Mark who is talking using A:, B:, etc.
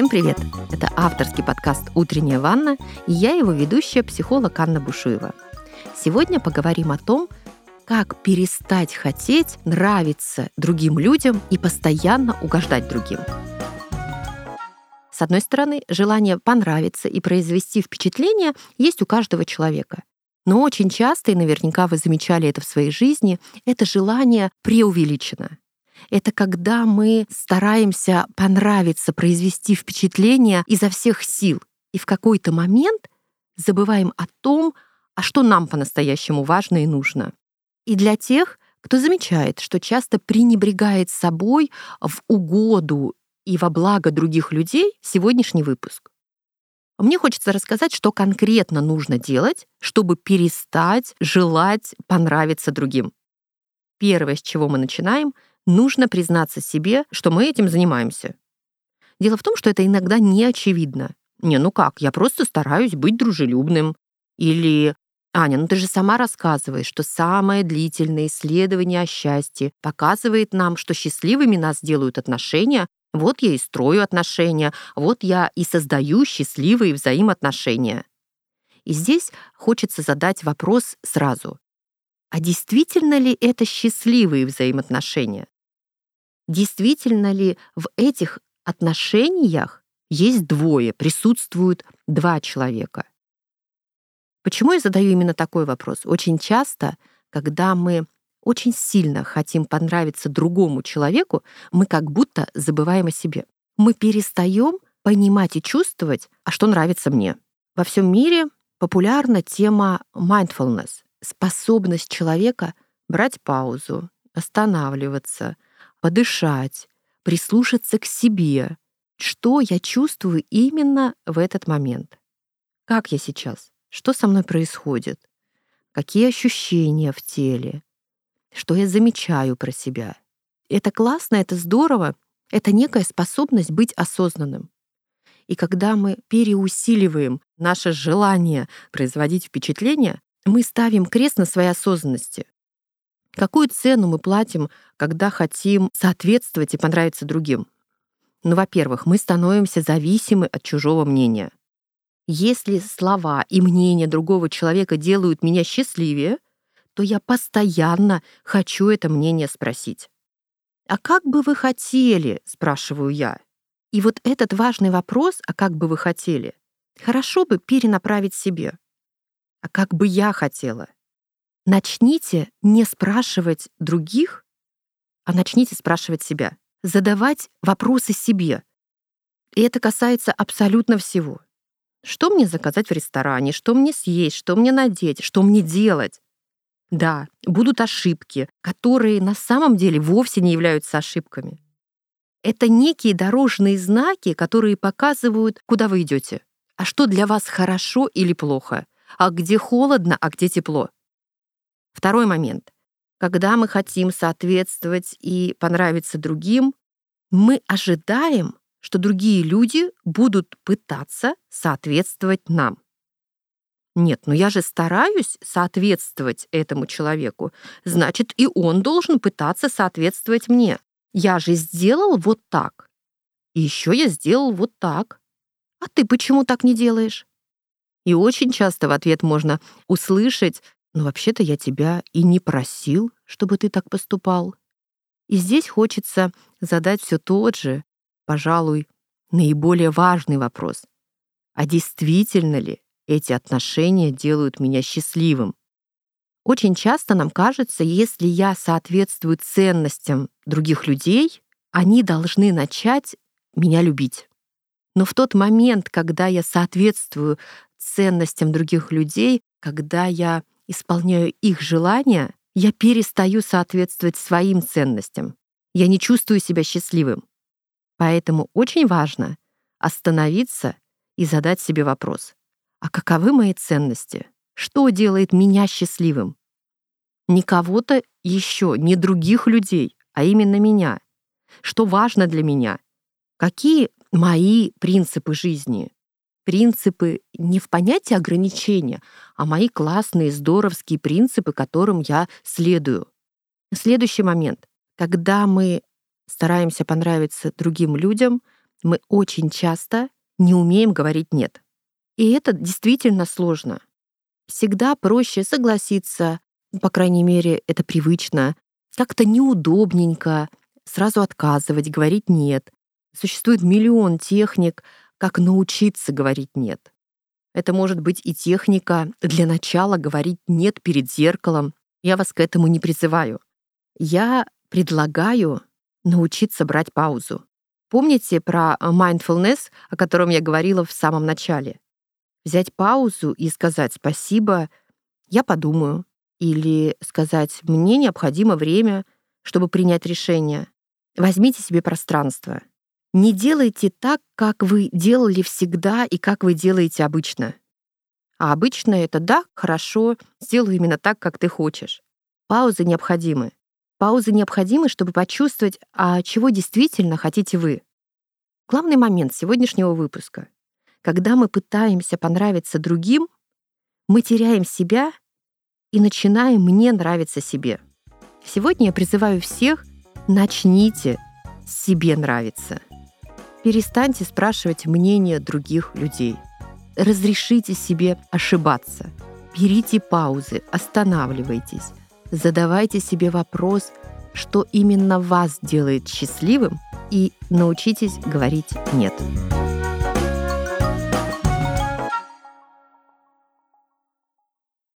A: Всем привет! Это авторский подкаст «Утренняя ванна» и я его ведущая, психолог Анна Бушуева. Сегодня поговорим о том, как перестать хотеть нравиться другим людям и постоянно угождать другим. С одной стороны, желание понравиться и произвести впечатление есть у каждого человека. Но очень часто, и наверняка вы замечали это в своей жизни, это желание преувеличено. Это когда мы стараемся понравиться, произвести впечатление изо всех сил. И в какой-то момент забываем о том, а что нам по-настоящему важно и нужно. И для тех, кто замечает, что часто пренебрегает собой в угоду и во благо других людей, сегодняшний выпуск. Мне хочется рассказать, что конкретно нужно делать, чтобы перестать желать понравиться другим. Первое, с чего мы начинаем, нужно признаться себе, что мы этим занимаемся. Дело в том, что это иногда не очевидно. Не, ну как, я просто стараюсь быть дружелюбным. Или, Аня, ну ты же сама рассказываешь, что самое длительное исследование о счастье показывает нам, что счастливыми нас делают отношения, вот я и строю отношения, вот я и создаю счастливые взаимоотношения. И здесь хочется задать вопрос сразу. А действительно ли это счастливые взаимоотношения? Действительно ли в этих отношениях есть двое, присутствуют два человека? Почему я задаю именно такой вопрос? Очень часто, когда мы очень сильно хотим понравиться другому человеку, мы как будто забываем о себе. Мы перестаем понимать и чувствовать, а что нравится мне. Во всем мире популярна тема mindfulness, способность человека брать паузу, останавливаться, подышать, прислушаться к себе, что я чувствую именно в этот момент. Как я сейчас? Что со мной происходит? Какие ощущения в теле? что я замечаю про себя. Это классно, это здорово, это некая способность быть осознанным. И когда мы переусиливаем наше желание производить впечатление, мы ставим крест на своей осознанности. Какую цену мы платим, когда хотим соответствовать и понравиться другим? Ну, во-первых, мы становимся зависимы от чужого мнения. Если слова и мнение другого человека делают меня счастливее — то я постоянно хочу это мнение спросить. «А как бы вы хотели?» — спрашиваю я. И вот этот важный вопрос, а как бы вы хотели, хорошо бы перенаправить себе. А как бы я хотела? Начните не спрашивать других, а начните спрашивать себя. Задавать вопросы себе. И это касается абсолютно всего. Что мне заказать в ресторане, что мне съесть, что мне надеть, что мне делать. Да, будут ошибки, которые на самом деле вовсе не являются ошибками. Это некие дорожные знаки, которые показывают, куда вы идете, а что для вас хорошо или плохо, а где холодно, а где тепло. Второй момент. Когда мы хотим соответствовать и понравиться другим, мы ожидаем, что другие люди будут пытаться соответствовать нам. Нет, но я же стараюсь соответствовать этому человеку. Значит, и он должен пытаться соответствовать мне. Я же сделал вот так. И еще я сделал вот так. А ты почему так не делаешь? И очень часто в ответ можно услышать, ну вообще-то я тебя и не просил, чтобы ты так поступал. И здесь хочется задать все тот же, пожалуй, наиболее важный вопрос. А действительно ли эти отношения делают меня счастливым. Очень часто нам кажется, если я соответствую ценностям других людей, они должны начать меня любить. Но в тот момент, когда я соответствую ценностям других людей, когда я исполняю их желания, я перестаю соответствовать своим ценностям. Я не чувствую себя счастливым. Поэтому очень важно остановиться и задать себе вопрос, а каковы мои ценности? Что делает меня счастливым? Не кого-то еще, не других людей, а именно меня. Что важно для меня? Какие мои принципы жизни? Принципы не в понятии ограничения, а мои классные, здоровские принципы, которым я следую. Следующий момент. Когда мы стараемся понравиться другим людям, Мы очень часто не умеем говорить «нет». И это действительно сложно. Всегда проще согласиться, по крайней мере, это привычно, как-то неудобненько, сразу отказывать, говорить «нет». Существует миллион техник, как научиться говорить «нет». Это может быть и техника для начала говорить «нет» перед зеркалом. Я вас к этому не призываю. Я предлагаю научиться брать паузу. Помните про mindfulness, о котором я говорила в самом начале? Взять паузу и сказать «спасибо, я подумаю». Или сказать «мне необходимо время, чтобы принять решение». Возьмите себе пространство. Не делайте так, как вы делали всегда и как вы делаете обычно. А обычно это «да, хорошо, сделаю именно так, как ты хочешь». Паузы необходимы. Паузы необходимы, чтобы почувствовать, а чего действительно хотите вы. Главный момент сегодняшнего выпуска. Когда мы пытаемся понравиться другим, мы теряем себя и начинаем мне нравиться себе. Сегодня я призываю всех, начните себе нравиться. Перестаньте спрашивать мнение других людей. Разрешите себе ошибаться. Берите паузы, останавливайтесь задавайте себе вопрос, что именно вас делает счастливым, и научитесь говорить «нет».